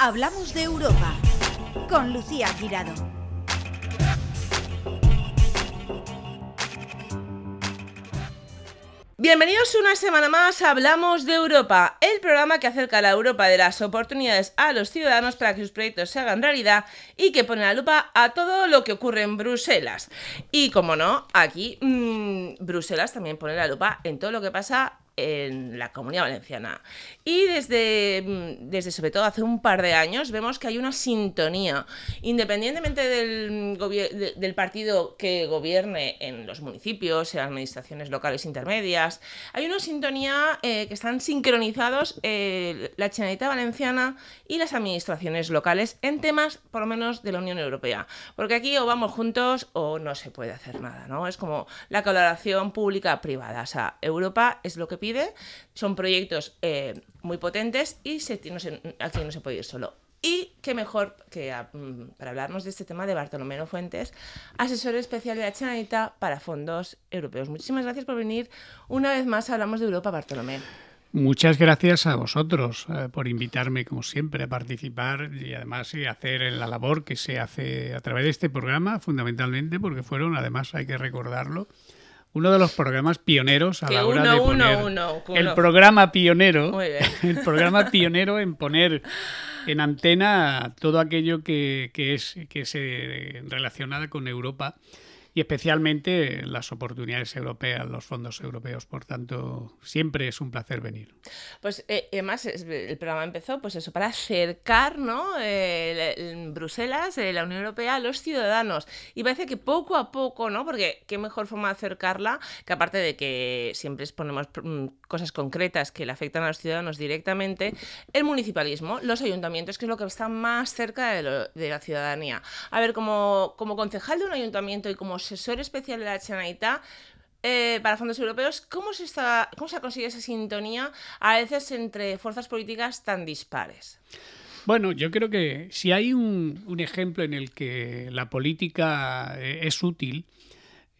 Hablamos de Europa con Lucía Girado. Bienvenidos una semana más a Hablamos de Europa, el programa que acerca la Europa de las oportunidades a los ciudadanos para que sus proyectos se hagan realidad y que pone la lupa a todo lo que ocurre en Bruselas. Y como no, aquí mmm, Bruselas también pone la lupa en todo lo que pasa en la comunidad valenciana. Y desde, mm, desde sobre todo hace un par de años vemos que hay una sintonía, independientemente del, del partido que gobierne en los municipios, en administraciones locales intermedias, hay una sintonía eh, que están sincronizados eh, la Generalitat Valenciana y las administraciones locales en temas, por lo menos, de la Unión Europea. Porque aquí o vamos juntos o no se puede hacer nada, ¿no? Es como la colaboración pública-privada. O sea, Europa es lo que pide son proyectos eh, muy potentes y se, no aquí no se puede ir solo. Y qué mejor que mm, para hablarnos de este tema de Bartolomé Fuentes, asesor especial de la Chanita para fondos europeos. Muchísimas gracias por venir. Una vez más hablamos de Europa, Bartolomé. Muchas gracias a vosotros eh, por invitarme, como siempre, a participar y además y hacer la labor que se hace a través de este programa, fundamentalmente, porque fueron, además, hay que recordarlo, uno de los programas pioneros a la hora de poner el programa pionero, el programa pionero en poner en antena todo aquello que, que es que se relacionada con Europa y especialmente las oportunidades europeas, los fondos europeos. Por tanto, siempre es un placer venir. Pues eh, además el programa empezó pues eso, para acercar ¿no? Eh, Bruselas, eh, la Unión Europea, a los ciudadanos. Y parece que poco a poco, ¿no? porque qué mejor forma de acercarla que aparte de que siempre exponemos mm, cosas concretas que le afectan a los ciudadanos directamente, el municipalismo, los ayuntamientos, que es lo que está más cerca de, la ciudadanía. A ver, como, como concejal de un ayuntamiento y como asesor especial de la Generalitat, eh, para fondos europeos, ¿cómo se, está, ¿cómo se ha conseguido esa sintonía a veces entre fuerzas políticas tan dispares? Bueno, yo creo que si hay un, un ejemplo en el que la política eh, es útil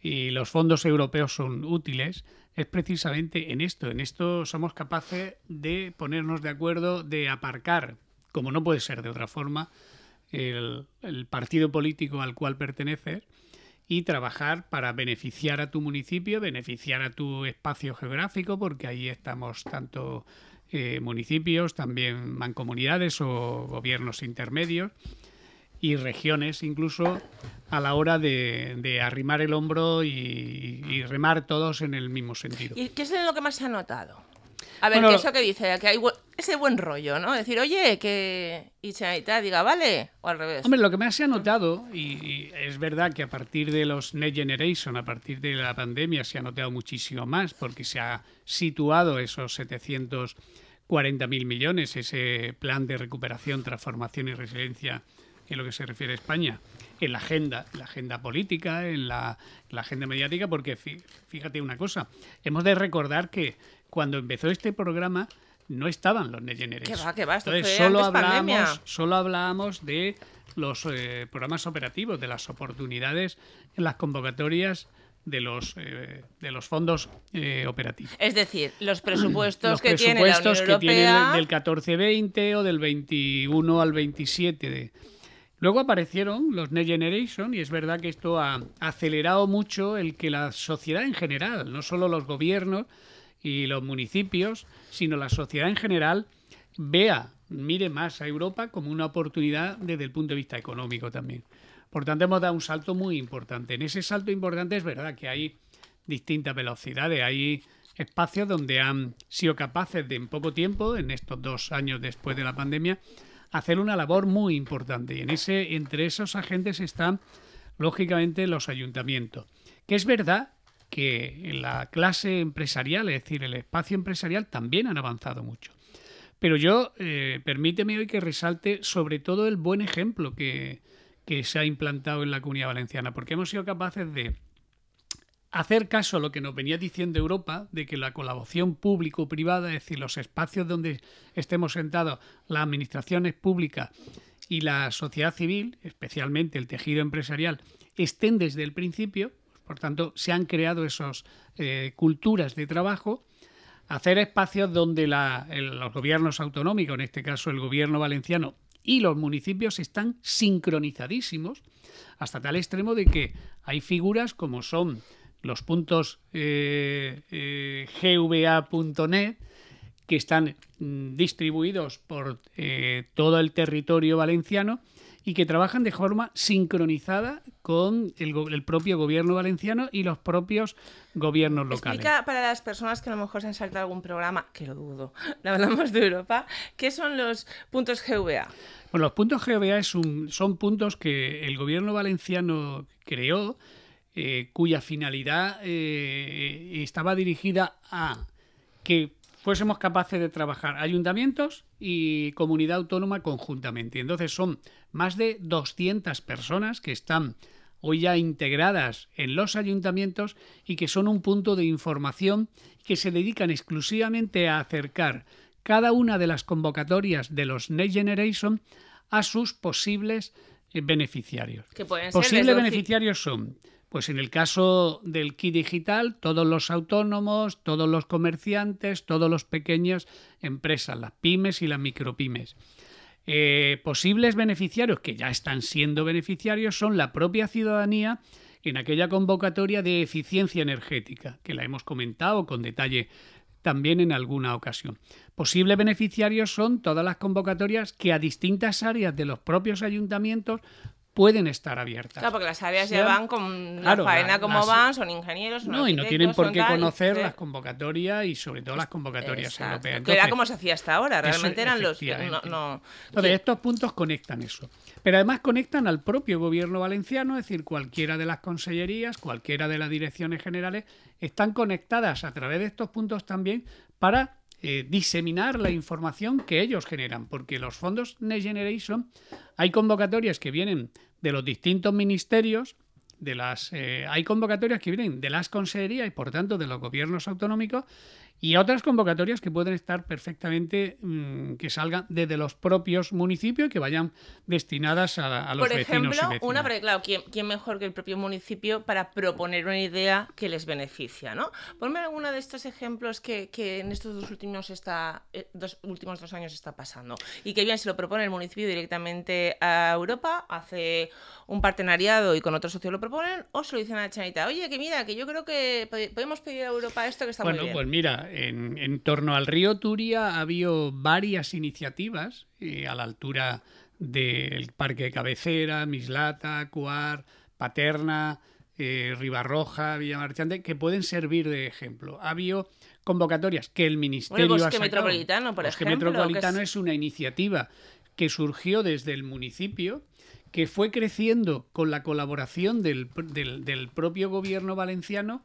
y los fondos europeos son útiles, es precisamente en esto. En esto somos capaces de ponernos de acuerdo, de aparcar, como no puede ser de otra forma, el, el partido político al cual perteneces y trabajar para beneficiar a tu municipio, beneficiar a tu espacio geográfico, porque ahí estamos tanto eh, municipios, también mancomunidades o gobiernos intermedios y regiones incluso a la hora de, arrimar el hombro y, y, remar todos en el mismo sentido. ¿Y qué es lo que más se ha notado? A ver, que eso que dice, que hay ese buen rollo, ¿no? Decir, oye, que y diga, vale, o al revés. Hombre, lo que me ha notado, y, es verdad que a partir de los Next Generation, a partir de la pandemia, se ha notado muchísimo más, porque se ha situado esos 740.000 millones, ese plan de recuperación, transformación y resiliencia en lo que se refiere a España, en la agenda, la agenda política, en la, la agenda mediática, porque fíjate una cosa, hemos de recordar que cuando empezó este programa no estaban los Next ¿Qué va, qué va? Esto Entonces, solo, hablábamos, solo hablábamos de los eh, programas operativos, de las oportunidades en las convocatorias de los eh, de los fondos eh, operativos. Es decir, los presupuestos los que presupuestos tiene la que tienen del 14-20 o del 21 al 27 de Luego aparecieron los Next Generation y es verdad que esto ha acelerado mucho el que la sociedad en general, no solo los gobiernos, y los municipios, sino la sociedad en general, vea, mire más a Europa como una oportunidad desde el punto de vista económico también. Por tanto, hemos dado un salto muy importante. En ese salto importante es verdad que hay distintas velocidades, hay espacios donde han sido capaces de en poco tiempo, en estos dos años después de la pandemia, hacer una labor muy importante. Y en ese, entre esos agentes están, lógicamente, los ayuntamientos. Que es verdad que en la clase empresarial, es decir, el espacio empresarial, también han avanzado mucho. Pero yo, eh, permíteme hoy que resalte sobre todo el buen ejemplo que, que se ha implantado en la comunidad valenciana, porque hemos sido capaces de hacer caso a lo que nos venía diciendo Europa, de que la colaboración público-privada, es decir, los espacios donde estemos sentados, las administraciones públicas y la sociedad civil, especialmente el tejido empresarial, estén desde el principio, por tanto, se han creado esas eh, culturas de trabajo, hacer espacios donde los gobiernos autonómicos, en este caso el gobierno valenciano y los municipios están sincronizadísimos hasta tal extremo de que hay figuras como son los puntos eh, eh, gva.net que están mm, distribuidos por todo el territorio valenciano y que trabajan de forma sincronizada con el, propio gobierno valenciano y los propios gobiernos locales. Explica para las personas que a lo mejor se han saltado algún programa, que lo dudo, hablamos de Europa, ¿qué son los puntos GVA? Bueno, los puntos GVA son puntos que el gobierno valenciano creó, eh, cuya finalidad eh, estaba dirigida a que fuésemos capaces de trabajar ayuntamientos y comunidad autónoma conjuntamente. Entonces son más de 200 personas que están hoy ya integradas en los ayuntamientos y que son un punto de información que se dedican exclusivamente a acercar cada una de las convocatorias de los Next Generation a sus posibles eh, beneficiarios. Posibles beneficiarios son pues en el caso del kit digital, todos los autónomos, todos los comerciantes, todos los pequeñas empresas, las pymes y las micropymes. Eh, posibles beneficiarios que ya están siendo beneficiarios son la propia ciudadanía en aquella convocatoria de eficiencia energética, que la hemos comentado con detalle también en alguna ocasión. Posibles beneficiarios son todas las convocatorias que a distintas áreas de los propios ayuntamientos pueden estar abiertas. Claro, porque las áreas ya van con la faena como van, son ingenieros. no, y no tienen por qué conocer las convocatorias y sobre todo las convocatorias europeas. que era como se hacía hasta ahora, realmente eran los... No, Entonces, estos puntos conectan eso. Pero además conectan al propio gobierno valenciano, es decir, cualquiera de las consellerías, cualquiera de las direcciones generales, están conectadas a través de estos puntos también para eh, diseminar la información que ellos generan, porque los fondos Next Generation hay convocatorias que vienen de los distintos ministerios, de las eh, hay convocatorias que vienen de las consejerías y por tanto de los gobiernos autonómicos y otras convocatorias que pueden estar perfectamente mm, que salgan desde los propios municipios y que vayan destinadas a, los vecinos Por ejemplo, una, porque claro, ¿quién, mejor que el propio municipio para proponer una idea que les beneficia, ¿no? Ponme alguno de estos ejemplos que, en estos dos últimos, está, eh, dos, últimos dos años está pasando y que bien se lo propone el municipio directamente a Europa, hace un partenariado y con otro socio lo proponen, o se lo dicen a la chanita, oye, que mira, que yo creo que podemos pedir a Europa esto que está muy bien. Bueno, pues mira, en, torno al río Turia ha habido varias iniciativas eh, a la altura del Parque de Cabecera, Mislata, Cuar, Paterna, eh, Ribarroja, Villamarchante, que pueden servir de ejemplo. Ha habido convocatorias que el Ministerio el Bosque Metropolitano, por ejemplo. El Metropolitano es... una iniciativa que surgió desde el municipio, que fue creciendo con la colaboración del, del propio gobierno valenciano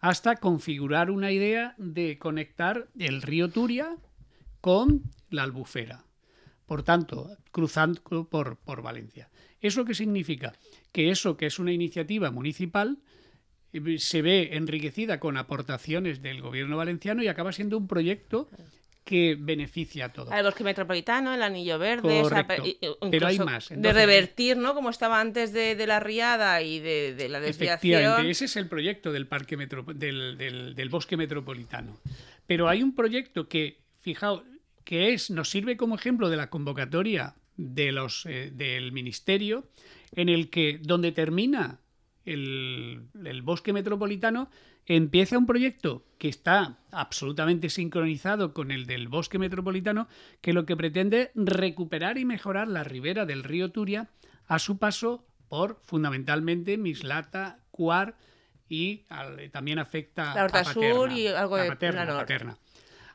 hasta configurar una idea de conectar el río Turia con la albufera. Por tanto, cruzando por, por Valencia. ¿Eso qué significa? Que eso que es una iniciativa municipal eh, se ve enriquecida con aportaciones del gobierno valenciano y acaba siendo un proyecto que beneficia a todos. El bosque metropolitano, el anillo verde, pero hay más. de revertir, ¿no? Como estaba antes de, la riada y de, la desviación. Efectivamente, ese es el proyecto del parque del, del, bosque metropolitano. Pero hay un proyecto que, fijaos, que es, nos sirve como ejemplo de la convocatoria de los, eh, del ministerio, en el que donde termina el, el bosque metropolitano empieza un proyecto que está absolutamente sincronizado con el del bosque metropolitano, que lo que pretende recuperar y mejorar la ribera del río Turia a su paso por fundamentalmente Mislata, Cuar y también afecta la Horta Sur y algo de paterna,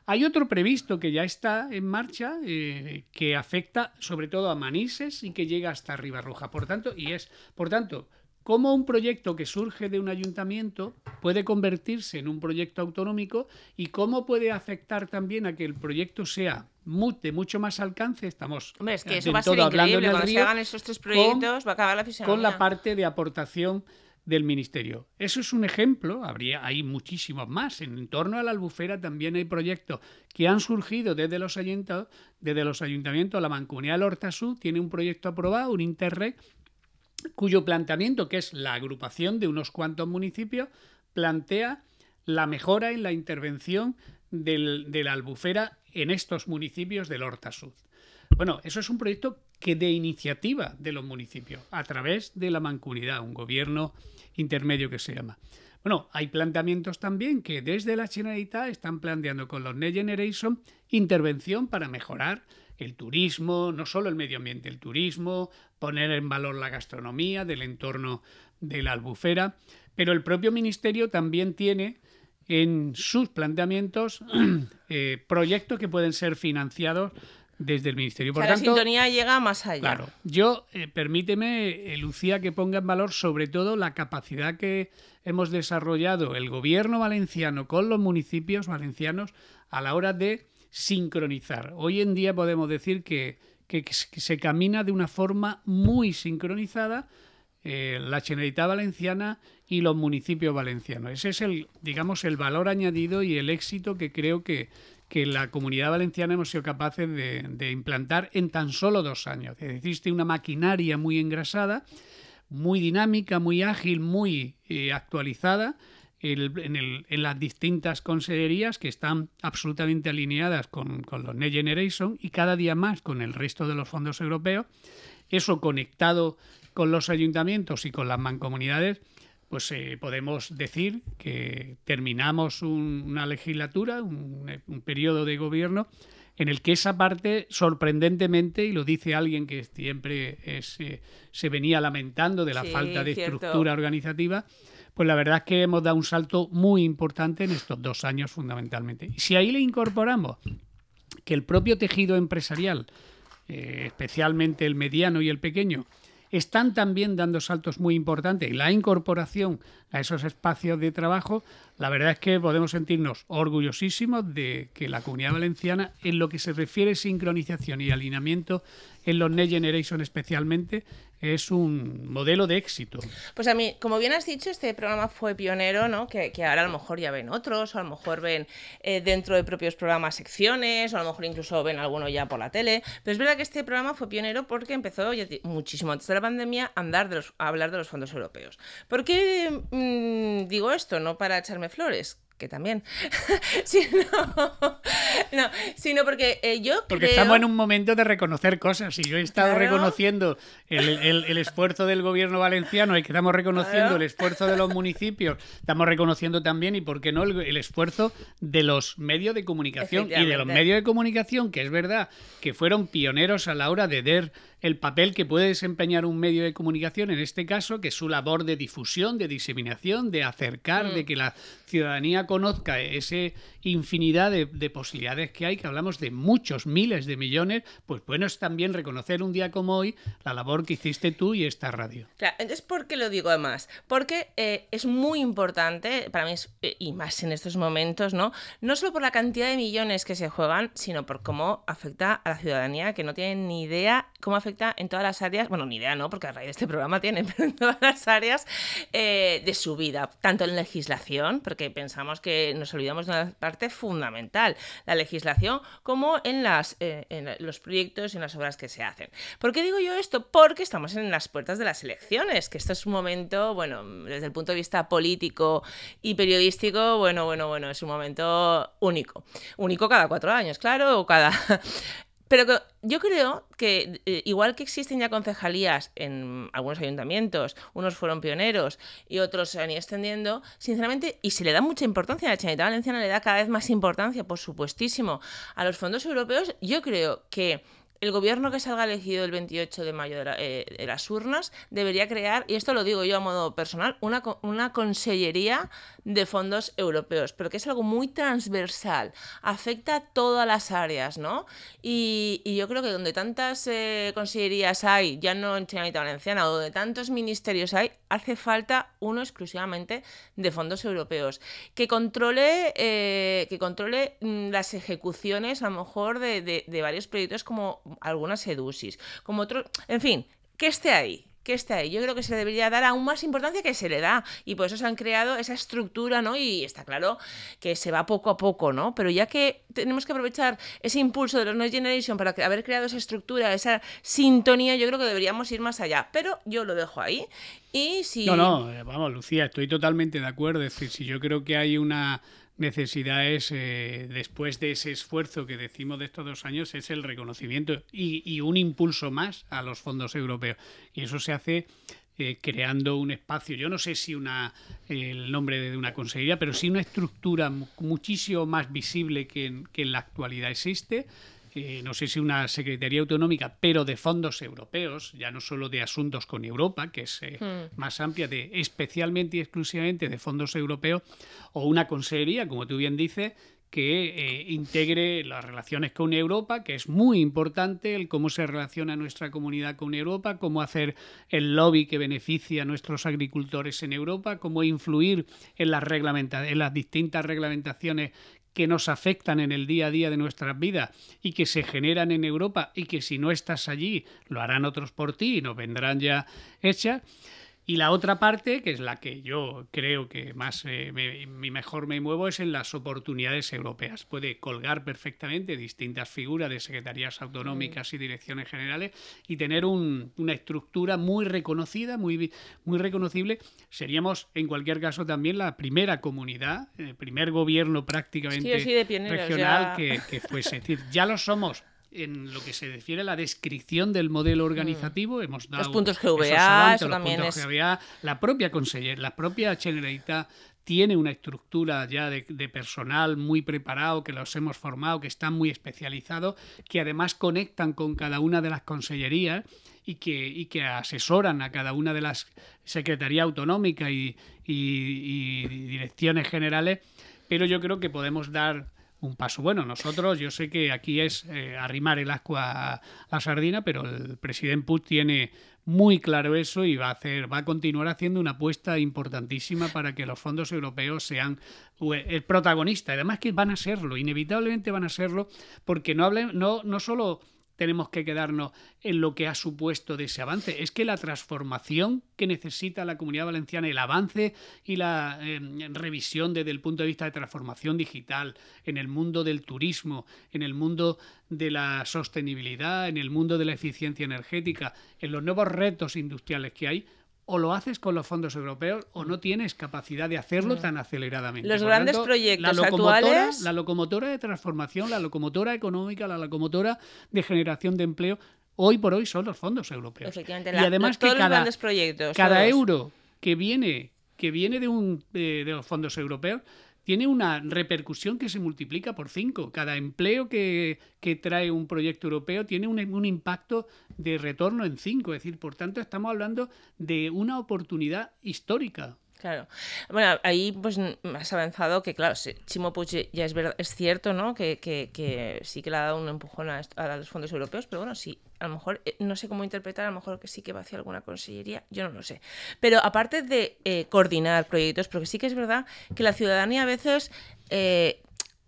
Hay otro previsto que ya está en marcha eh, que afecta sobre todo a Manises y que llega hasta Ribarroja. Por tanto, y es, por tanto, cómo un proyecto que surge de un ayuntamiento puede convertirse en un proyecto autonómico y cómo puede afectar también a que el proyecto sea de mucho más alcance. Estamos Hombre, es que eso va a ser increíble. Cuando se hagan esos tres proyectos, va a acabar la Con la parte de aportación del ministerio. Eso es un ejemplo, habría hay muchísimos más. En torno a la albufera también hay proyectos que han surgido desde los ayuntamientos, desde los ayuntamientos. La Mancomunidad del Horta tiene un proyecto aprobado, un Interreg, cuyo planteamiento, que es la agrupación de unos cuantos municipios, plantea la mejora en la intervención de la albufera en estos municipios del Horta Sud. Bueno, eso es un proyecto que de iniciativa de los municipios, a través de la mancomunidad, un gobierno intermedio que se llama. Bueno, hay planteamientos también que desde la Generalitat están planteando con los Next Generation intervención para mejorar el turismo, no solo el medio ambiente, el turismo, poner en valor la gastronomía del entorno de la albufera, pero el propio ministerio también tiene en sus planteamientos eh, proyectos que pueden ser financiados desde el ministerio. Por la sintonía llega más allá. Claro. Yo, eh, permíteme, eh, Lucía, que ponga en valor sobre todo la capacidad que hemos desarrollado el gobierno valenciano con los municipios valencianos a la hora de sincronizar. Hoy en día podemos decir que, se camina de una forma muy sincronizada eh, la Generalitat Valenciana y los municipios valencianos. Ese es el, digamos, el valor añadido y el éxito que creo que, que la comunidad valenciana hemos sido capaces de, implantar en tan solo dos años. Existe una maquinaria muy engrasada, muy dinámica, muy ágil, muy eh, actualizada en, las distintas consellerías que están absolutamente alineadas con, los Next Generation y cada día más con el resto de los fondos europeos. Eso conectado con los ayuntamientos y con las mancomunidades, pues eh, podemos decir que terminamos una legislatura, un, periodo de gobierno en el que esa parte, sorprendentemente, y lo dice alguien que siempre eh, se venía lamentando de la falta de estructura organizativa, pues la verdad es que hemos dado un salto muy importante en estos dos años fundamentalmente. Y si ahí le incorporamos que el propio tejido empresarial, eh, especialmente el mediano y el pequeño, están también dando saltos muy importantes y la incorporación a esos espacios de trabajo, la verdad es que podemos sentirnos orgullosísimos de que la comunidad valenciana, en lo que se refiere a sincronización y alineamiento en los Next Generation especialmente, es un modelo de éxito. Pues a mí, como bien has dicho, este programa fue pionero, ¿no? Que, ahora a lo mejor ya ven otros, o a lo mejor ven eh, dentro de propios programas secciones, o a lo mejor incluso ven alguno ya por la tele. Pero es verdad que este programa fue pionero porque empezó muchísimo antes de la pandemia a, andar de a hablar de los fondos europeos. ¿Por qué mm, digo esto? No para echarme flores, que también, sino, no, sino porque eh, yo Porque estamos en un momento de reconocer cosas. Y yo he estado reconociendo el, esfuerzo del gobierno valenciano y que estamos reconociendo el esfuerzo de los municipios, estamos reconociendo también, y por qué no, el, esfuerzo de los medios de comunicación y de los medios de comunicación, que es verdad que fueron pioneros a la hora de dar el papel que puede desempeñar un medio de comunicación, en este caso, que es su labor de difusión, de diseminación, de acercar, de mm. que la ciudadanía conozca ese infinidad de, posibilidades que hay, que hablamos de muchos miles de millones, pues bueno es también reconocer un día como hoy la labor que hiciste tú y esta radio. Claro, entonces, ¿por qué lo digo además? Porque eh, es muy importante, para mí, eh, y más en estos momentos, ¿no? No solo por la cantidad de millones que se juegan, sino por cómo afecta a la ciudadanía, que no tiene ni idea cómo afecta en todas las áreas, bueno, ni idea, ¿no? Porque a raíz de este programa tiene, pero en todas las áreas eh, de su vida, tanto en legislación, porque pensamos que nos olvidamos de una parte fundamental, la legislación, como eh, en los proyectos y en las obras que se hacen. ¿Por qué digo yo esto? Porque estamos en las puertas de las elecciones, que esto es un momento, bueno, desde el punto de vista político y periodístico, bueno, bueno, bueno, es un momento único. Único cada cuatro años, claro, o cada... Pero yo creo que eh, igual que existen ya concejalías en algunos ayuntamientos, unos fueron pioneros y otros se han ido extendiendo, sinceramente, y se le da mucha importancia, a la Chanita Valenciana le da cada vez más importancia, por supuestísimo, a los fondos europeos, yo creo que el gobierno que salga elegido el 28 de mayo eh, de, las urnas debería crear, y esto lo digo yo a modo personal, una, una consellería de fondos europeos, pero que es algo muy transversal, afecta a todas las áreas, ¿no? Y, yo creo que donde tantas eh, consellerías hay, ya no en Generalitat Valenciana, donde tantos ministerios hay, hace falta uno exclusivamente de fondos europeos, que controle, eh, que controle mm, las ejecuciones a lo mejor de, de varios proyectos como algunas edusis, como otro, en fin, que esté ahí, que esté ahí. Yo creo que se debería dar aún más importancia que se le da. Y por eso se han creado esa estructura, ¿no? Y está claro que se va poco a poco, ¿no? Pero ya que tenemos que aprovechar ese impulso de los Next Generation para haber creado esa estructura, esa sintonía, yo creo que deberíamos ir más allá. Pero yo lo dejo ahí. Y si... No, no, eh, vamos, Lucía, estoy totalmente de acuerdo. Es decir, si yo creo que hay una necesidad es, eh, después de ese esfuerzo que decimos de estos dos años, es el reconocimiento y, y un impulso más a los fondos europeos. Y eso se hace eh, creando un espacio, yo no sé si una el nombre de una consejería, pero sí una estructura muchísimo más visible que en, que en la actualidad existe. Eh, no sé si una Secretaría Autonómica, pero de fondos europeos, ya no solo de asuntos con Europa, que es eh, hmm. más amplia, de especialmente y exclusivamente de fondos europeos, o una consejería, como tú bien dices, que eh, integre las relaciones con Europa, que es muy importante, el cómo se relaciona nuestra comunidad con Europa, cómo hacer el lobby que beneficia a nuestros agricultores en Europa, cómo influir en las, en las distintas reglamentaciones que nos afectan en el día a día de nuestras vidas y que se generan en Europa y que si no estás allí lo harán otros por ti y nos vendrán ya hechas. Y la otra parte, que es la que yo creo que más eh, mi mejor me muevo, es en las oportunidades europeas. Puede colgar perfectamente distintas figuras de secretarías autonómicas y direcciones generales y tener una estructura muy reconocida, muy, muy reconocible. Seríamos, en cualquier caso, también la primera comunidad, el primer gobierno prácticamente regional que, que fuese. Es decir, ya lo somos en lo que se refiere a la descripción del modelo organizativo, mm. hemos dado los puntos GVA, eso también es... la propia conseller, la propia Generalitat tiene una estructura ya de, personal muy preparado, que los hemos formado, que están muy especializados, que además conectan con cada una de las consellerías y que, y que asesoran a cada una de las secretarías autonómicas y, y direcciones generales, pero yo creo que podemos dar un paso bueno. Nosotros, yo sé que aquí es eh, arrimar el ascua a la sardina, pero el presidente Puig tiene muy claro eso y va a hacer, va a continuar haciendo una apuesta importantísima para que los fondos europeos sean el protagonista. Además que van a serlo, inevitablemente van a serlo, porque no hablen, no, no solo tenemos que quedarnos en lo que ha supuesto de ese avance. Es que la transformación que necesita la comunidad valenciana, el avance y la em, revisión desde el punto de vista de transformación digital, en el mundo del turismo, en el mundo de la sostenibilidad, en el mundo de la eficiencia energética, en los nuevos retos industriales que hay, o lo haces con los fondos europeos o no tienes capacidad de hacerlo mm. tan aceleradamente. Los grandes proyectos la actuales. La locomotora de transformación, la locomotora económica, la locomotora de generación de empleo, hoy por hoy son los fondos europeos. Efectivamente, y además que cada, proyectos, cada euro que viene, que viene de, un, de los fondos europeos tiene una repercusión que se multiplica por cinco. Cada empleo que, trae un proyecto europeo tiene un, un, impacto de retorno en cinco. Es decir, por tanto, estamos hablando de una oportunidad histórica. Claro. Bueno, ahí pues has avanzado que, claro, Chimo Puig ya es verdad, es cierto, ¿no? Que, que, sí que le ha dado un empujón a, los fondos europeos, pero bueno, sí, a lo mejor, eh, no sé cómo interpretar, a lo mejor que sí que va hacia alguna consellería, yo no lo sé. Pero aparte de eh, coordinar proyectos, porque sí que es verdad que la ciudadanía a veces eh,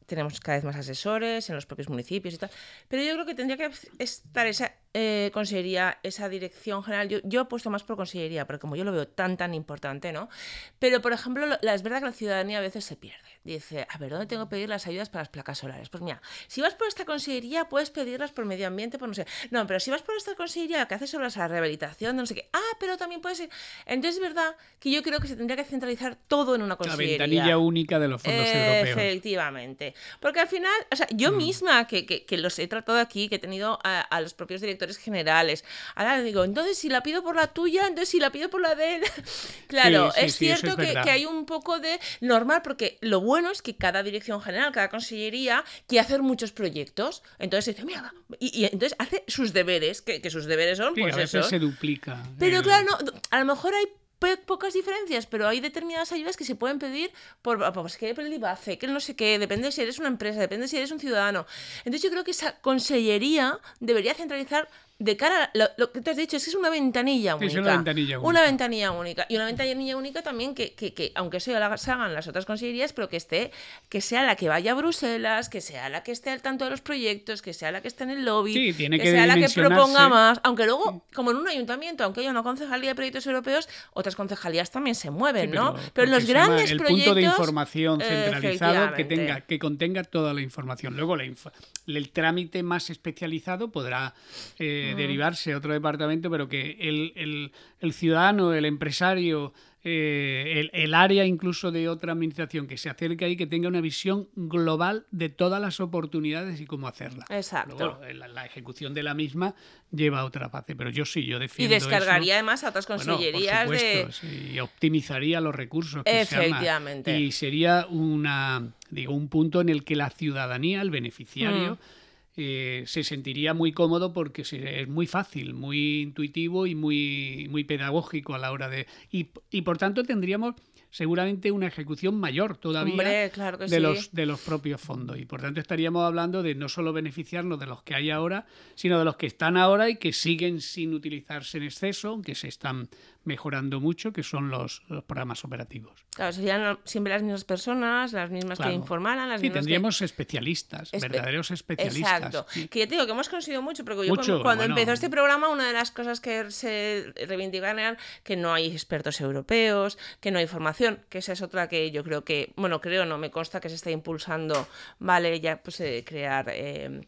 tenemos cada vez más asesores en los propios municipios y tal, pero yo creo que tendría que estar esa eh, consellería, esa dirección general. Yo, yo apuesto más por consellería, porque como yo lo veo tan, tan importante, ¿no? Pero, por ejemplo, la, es verdad que la ciudadanía a veces se pierde. Dice, a ver, ¿dónde tengo que pedir las ayudas para las placas solares? Pues mira, si vas por esta consellería, puedes pedirlas por medio ambiente, por no sé. No, pero si vas por esta consellería que hace sobre la rehabilitación, no sé qué. Ah, pero también puedes ir. Entonces, es verdad que yo creo que se tendría que centralizar todo en una consellería. La ventanilla única de los fondos europeos. Efectivamente. Porque al final, o sea, yo mm. misma, que, que, los he tratado aquí, que he tenido a los propios directores generales. Ahora digo, entonces si la pido por la tuya, entonces si la pido por la de él. claro, es cierto que, hay un poco de normal, porque lo bueno es que cada dirección general, cada consellería, quiere hacer muchos proyectos. Entonces dice, mira, y, entonces hace sus deberes, que, sus deberes son, pues a veces se duplica. Pero claro, no, a lo mejor hay pocas diferencias, pero hay determinadas ayudas que se pueden pedir por, pues, que el IBACE, que no sé qué, depende si eres una empresa, depende si eres un ciudadano. Entonces yo creo que esa consellería debería centralizar de cara a lo, que te has dicho, es que es una ventanilla única. Es una ventanilla única. Una ventanilla única. Y una ventanilla única también que, que, que aunque la hagan las otras consellerías, pero que esté, que sea la que vaya a Bruselas, que sea la que esté al tanto de los proyectos, que sea la que esté en el lobby, que, sea la que proponga más. Aunque luego, como en un ayuntamiento, aunque haya una concejalía de proyectos europeos, otras concejalías también se mueven, ¿no? Pero en los grandes el proyectos. punto de información centralizado que tenga, que contenga toda la información. Luego el trámite más especializado podrá. Eh, eh, derivarse a otro departamento, pero que el, el, el ciudadano, el empresario, eh, el, el, área incluso de otra administración que se acerque ahí, que tenga una visión global de todas las oportunidades y cómo hacerla. Exacto. Luego, la, la, ejecución de la misma lleva a otra fase, pero yo sí, yo defiendo Y descargaría eso. además a otras consellerías bueno, de... supuesto, sí, y optimizaría los recursos. Que Efectivamente. Se y sería una, digo, un punto en el que la ciudadanía, el beneficiario, mm. Eh, se sentiría muy cómodo porque es muy fácil, muy intuitivo y muy, muy pedagógico a la hora de... Y, y por tanto tendríamos seguramente una ejecución mayor todavía Hombre, claro de, sí. los, de los propios fondos. Y por tanto estaríamos hablando de no solo beneficiarnos de los que hay ahora, sino de los que están ahora y que siguen sin utilizarse en exceso, que se están mejorando mucho, que son los, los programas operativos. Claro, serían siempre las mismas personas, las mismas claro. que informaran, las sí, mismas tendríamos que... especialistas, Espe verdaderos especialistas. Exacto. Sí. Que yo te digo que hemos conseguido mucho, porque yo mucho, cuando, bueno. empezó este programa, una de las cosas que se reivindican eran que no hay expertos europeos, que no hay formación, que esa es otra que yo creo que, bueno, creo, no me consta que se está impulsando, vale, ya pues eh, crear eh,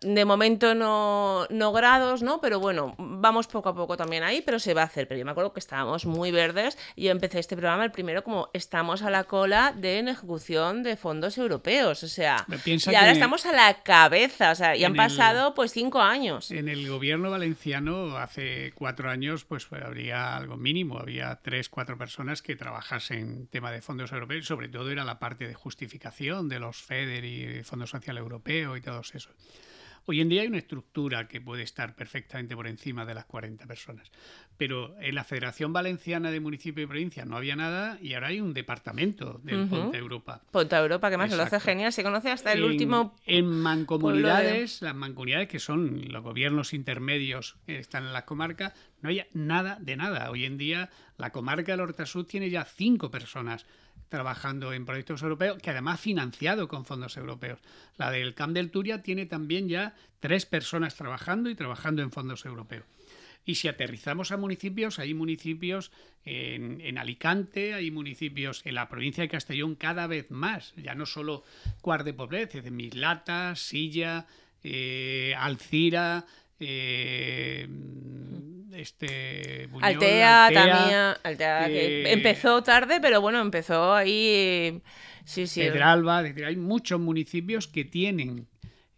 de momento no, no, grados, ¿no? Pero bueno, vamos poco a poco también ahí, pero se va a hacer. Pero yo me acuerdo que estábamos muy verdes y yo empecé este programa el primero como estamos a la cola de en ejecución de fondos europeos, o sea, y ahora estamos a la cabeza, o sea, y han pasado el, pues cinco años. En el gobierno valenciano hace cuatro años pues habría algo mínimo, había tres, cuatro personas que trabajasen tema de fondos europeos, sobre todo era la parte de justificación de los FEDER y Fondo Social Europeo y todos Hoy en día hay una estructura que puede estar perfectamente por encima de las 40 personas, pero en la Federación Valenciana de Municipio y Provincia no había nada y ahora hay un departamento del uh -huh. Ponte Europa. Ponte Europa, que más Exacto. lo hace genial, se conoce hasta el en, último... En mancomunidades, de... las mancomunidades que son los gobiernos intermedios que están en las comarcas, no hay nada de nada. Hoy en día la comarca del Horta Sur tiene ya cinco personas trabajando en proyectos europeos, que además financiado con fondos europeos. La del Camp del Turia tiene también ya tres personas trabajando y trabajando en fondos europeos. Y si aterrizamos a municipios, hay municipios en, en, Alicante, hay municipios en la provincia de Castellón cada vez más, ya no solo Cuart de de Mislata, Silla, eh, Alcira, eh, este Buñol, Altea, Altea, también Altea, eh, que empezó tarde pero bueno empezó ahí sí sí Pedralba hay muchos municipios que tienen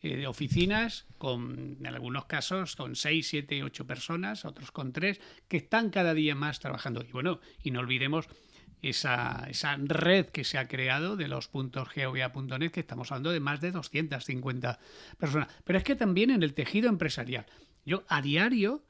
eh, oficinas con en algunos casos con 6, 7, 8 personas otros con 3 que están cada día más trabajando y bueno y no olvidemos esa, esa red que se ha creado de los puntos geovia.net, que estamos hablando de más de 250 personas. Pero es que también en el tejido empresarial. Yo a diario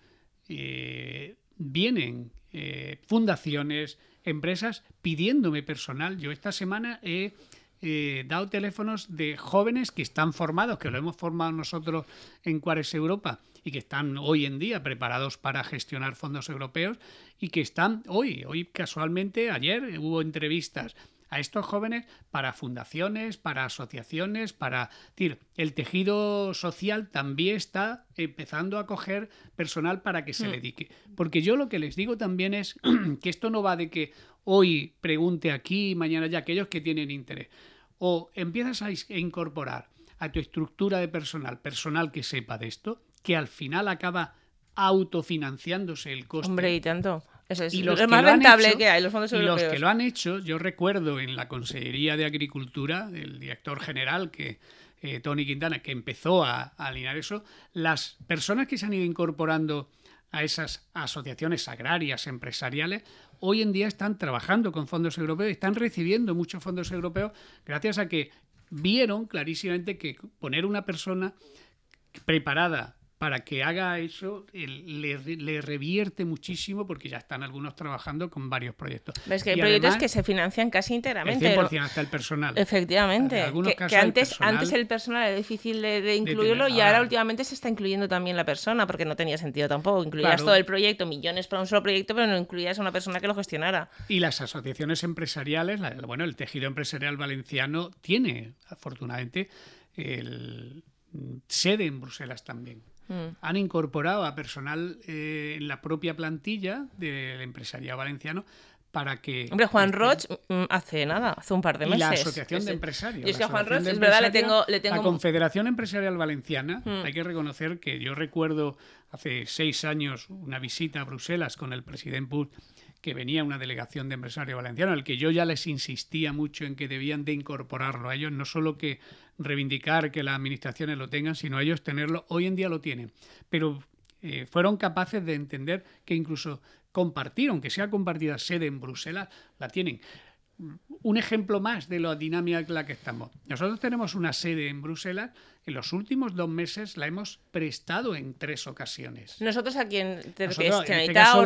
eh, vienen eh, fundaciones, empresas pidiéndome personal. Yo esta semana he eh, dado teléfonos de jóvenes que están formados, que lo hemos formado nosotros en Cuares Europa y que están hoy en día preparados para gestionar fondos europeos y que están hoy, hoy casualmente, ayer hubo entrevistas a estos jóvenes para fundaciones, para asociaciones, para decir, el tejido social también está empezando a coger personal para que se mm. dedique. Porque yo lo que les digo también es que esto no va de que hoy pregunte aquí, mañana ya aquellos que tienen interés. O empiezas a incorporar a tu estructura de personal, personal que sepa de esto, que al final acaba autofinanciándose el coste. Hombre, y tanto. Eso es y los lo más rentable hecho, que hay, los fondos y europeos. los que lo han hecho, yo recuerdo en la Consellería de Agricultura, el director general, que eh, Tony Quintana, que empezó a, a alinear eso, las personas que se han ido incorporando a esas asociaciones agrarias, empresariales, hoy en día están trabajando con fondos europeos, están recibiendo muchos fondos europeos gracias a que vieron clarísimamente que poner una persona preparada para que haga eso le, le, revierte muchísimo porque ya están algunos trabajando con varios proyectos. Ves que hay y proyectos además, que se financian casi íntegramente. El 100% hasta el personal. Efectivamente. En algunos que, casos que antes, el personal, antes el personal era difícil de, de incluirlo tener, y ahora ahora- últimamente se está incluyendo también la persona porque no tenía sentido tampoco. Incluías Claro. todo el proyecto, millones para un solo proyecto, pero no incluías a una persona que lo gestionara. Y las asociaciones empresariales, la- bueno, el tejido empresarial valenciano tiene, afortunadamente, el, sede en Bruselas también. Mm. Han incorporado a personal eh, en la propia plantilla del empresariado valenciano para que... Hombre, Juan Roch mm, hace nada, hace un par de y meses. la Asociación de Es- Empresarios. Y es que a Juan Roch, es verdad, le Empresarios, tengo... Le tengo La Confederación Empresarial Valenciana, Mm. hay que reconocer que yo recuerdo hace seis años una visita a Bruselas con el presidente Puig, que venía una delegación de empresarios valencianos, al que yo ya les insistía mucho en que debían de incorporarlo a ellos, no solo que reivindicar que las administraciones lo tengan, sino ellos tenerlo. Hoy en día lo tienen, pero eh, fueron capaces de entender que incluso compartir, aunque sea compartida sede en Bruselas, la tienen un ejemplo más de la dinámica en la que estamos. Nosotros tenemos una sede en Bruselas. En los últimos dos meses la hemos prestado en tres ocasiones. Nosotros aquí en que Nosotros, en este Generalitat, caso,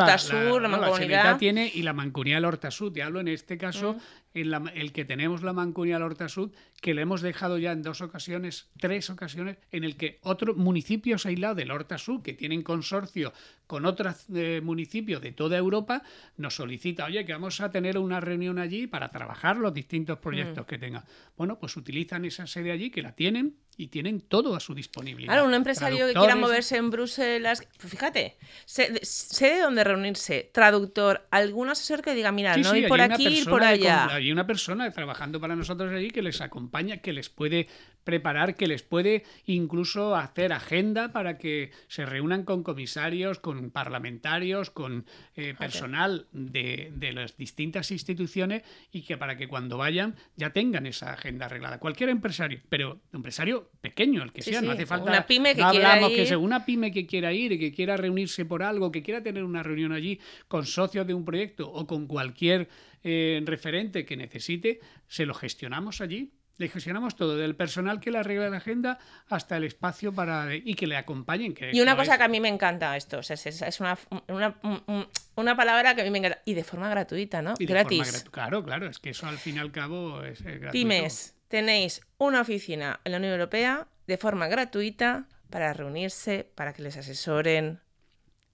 la- la, la- Mancomunidad. Tiene y la Mancomunidad del Hortasud. Te hablo en este caso, Mm. en la- el que tenemos la Mancomunidad del Hortasud, que le hemos dejado ya en dos ocasiones, tres ocasiones, en el que otros municipios aislados del Hortasud, que tienen consorcio con otros eh, municipios de toda Europa, nos solicita, oye, que vamos a tener una reunión allí para trabajar los distintos Mm. proyectos que tengan. Bueno, pues utilizan esa sede allí, que la tienen y tienen todo a su disponibilidad. Claro, un empresario que quiera moverse en Bruselas, pues fíjate, sé, de- sé de dónde reunirse, traductor, algún asesor que diga, mira, Sí, no sí, ir por aquí, ir por allá. hay una persona trabajando para nosotros allí que les acompaña, que les puede preparar, que les puede incluso hacer agenda para que se reúnan con comisarios, con parlamentarios, con eh, personal de, de las distintas instituciones y que para que cuando vayan ya tengan esa agenda arreglada. Cualquier empresario, pero empresario pequeño, el que Sí, sea, no hace falta. una pyme que no quiera hablamos que ir. sea una pyme que quiera ir y que quiera reunirse por algo, que quiera tener una reunión allí con socios de un proyecto o con cualquier eh, referente que necesite, se lo gestionamos allí. Le gestionamos todo, del personal que le arregla la agenda hasta el espacio para y que le acompañen. Que Y una cosa es- que a mí me encanta esto, o sea, es, una, una, un- una palabra que a mí me encanta, y de forma gratuita, ¿no? y de forma Gratis. gratu- Claro, claro, es que eso al fin y al cabo es, es gratuito. Pymes, tenéis una oficina en la Unión Europea de forma gratuita para reunirse, para que les asesoren,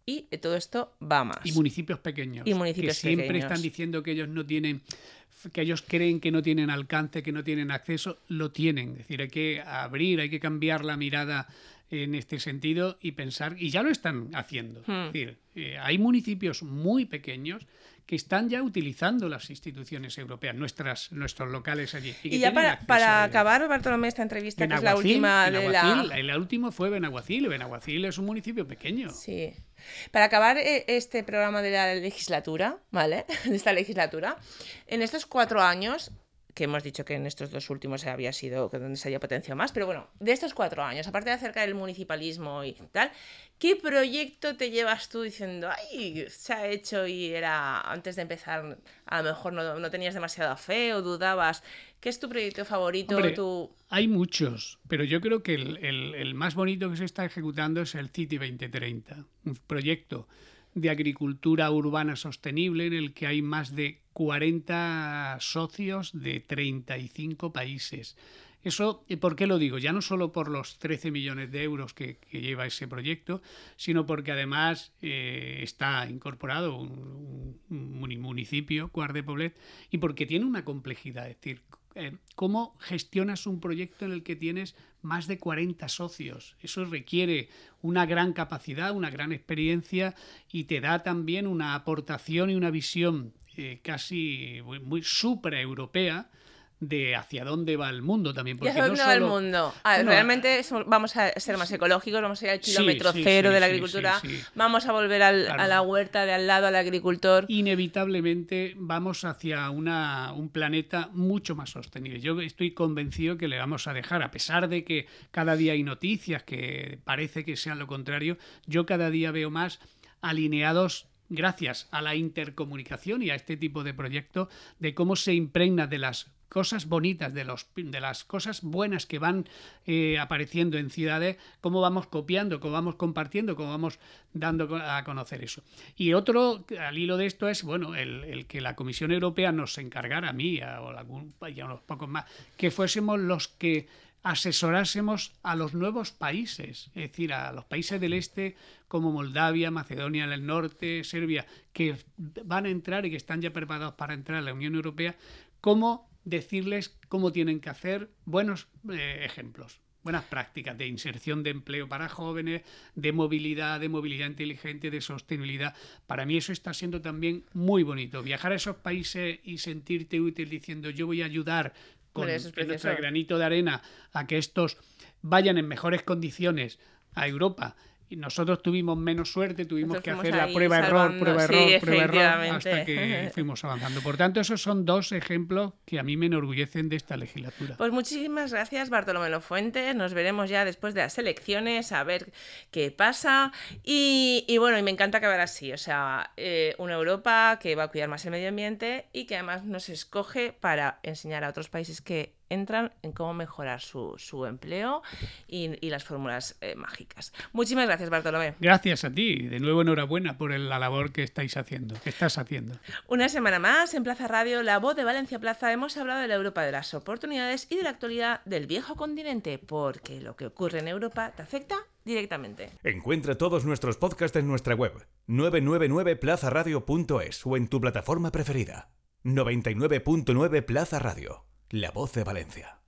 y todo esto va más. Y municipios pequeños. Y municipios que siempre pequeños. están diciendo que ellos no tienen, que ellos creen que no tienen alcance, que no tienen acceso, lo tienen. Es decir, hay que abrir, hay que cambiar la mirada en este sentido y pensar, y ya lo están haciendo. Hmm. Es decir, eh, hay municipios muy pequeños que están ya utilizando las instituciones europeas, nuestras, nuestros locales allí. Y ya para, para acabar, Bartolomé, esta entrevista, que es la última de la... Benaguacil, El último fue Benaguacil. Benaguacil es un municipio pequeño. Sí. Para acabar eh, este programa de la legislatura, ¿vale? De esta legislatura, en estos cuatro años, que hemos dicho que en estos dos últimos había sido donde se había potenciado más, pero bueno, de estos cuatro años, aparte de acerca del municipalismo y tal, ¿qué proyecto te llevas tú diciendo, ay, se ha hecho y era antes de empezar, a lo mejor no, no tenías demasiada fe o dudabas? ¿Qué es tu proyecto favorito? Hombre, tu... Hay muchos, pero yo creo que el, el- el más bonito que se está ejecutando es el City 2030, un proyecto de agricultura urbana sostenible en el que hay más de 40 socios de 35 países. Eso, ¿y ¿por qué lo digo? Ya no solo por los 13 millones de euros que, lleva ese proyecto, sino porque además eh, está incorporado un, un muni- municipio, Cuart de Poblet, y porque tiene una complejidad. Es decir, eh, ¿cómo gestionas un proyecto en el que tienes más de 40 socios? Eso requiere una gran capacidad, una gran experiencia y te da también una aportación y una visión eh, casi muy, muy supraeuropea de hacia dónde va el mundo también. ¿Y Porque hacia no dónde va el mundo? Realmente vamos a ser más ecológicos, vamos a ir al kilómetro sí, cero sí, de la agricultura, vamos a volver al- Claro. a la huerta de al lado, al agricultor. inevitablemente vamos hacia una, un planeta mucho más sostenible. Yo estoy convencido que le vamos a dejar, a pesar de que cada día hay noticias que parece que sean lo contrario, yo cada día veo más alineados gracias a la intercomunicación y a este tipo de proyectos, de cómo se impregna de las cosas bonitas, de, los, de las cosas buenas que van eh, apareciendo en ciudades, cómo vamos copiando, cómo vamos compartiendo, cómo vamos dando a conocer eso. Y otro, al hilo de esto, es bueno el, el que la Comisión Europea nos encargara a mí a- o a algún- y a unos pocos más, que fuésemos los que asesorásemos a los nuevos países, es decir, a los países del este como Moldavia, Macedonia del Norte, Serbia, que van a entrar y que están ya preparados para entrar a la Unión Europea, cómo decirles cómo tienen que hacer buenos eh, ejemplos. buenas prácticas de inserción de empleo para jóvenes, de movilidad, de movilidad inteligente, de sostenibilidad. Para mí eso está siendo también muy bonito. Viajar a esos países y sentirte útil diciendo yo voy a ayudar con nuestro granito de arena a que estos vayan en mejores condiciones a Europa y nosotros tuvimos menos suerte, tuvimos que hacer la prueba error, prueba error, prueba error hasta que fuimos avanzando. Por tanto, esos son dos ejemplos que a mí me enorgullecen de esta legislatura. Pues muchísimas gracias, Bartolomé Fuentes. Nos veremos ya después de las elecciones a ver qué pasa. Y, bueno, y me encanta que así, o sea, eh, una Europa que va a cuidar más el medio ambiente y que además nos escoge para enseñar a otros países que entran en cómo mejorar su, su empleo y, y las fórmulas eh, mágicas. Muchísimas gracias, Bartolomé. Gracias a ti. De nuevo, enhorabuena por la labor que estáis haciendo, que estás haciendo. Una semana más en Plaza Radio, La Voz de Valencia Plaza, hemos hablado de la Europa de las oportunidades y de la actualidad del viejo continente, porque lo que ocurre en Europa te afecta directamente. Encuentra todos nuestros podcasts en nuestra web 999plazaradio.es o en tu plataforma preferida. 99.9 Plaza Radio la voz de Valencia.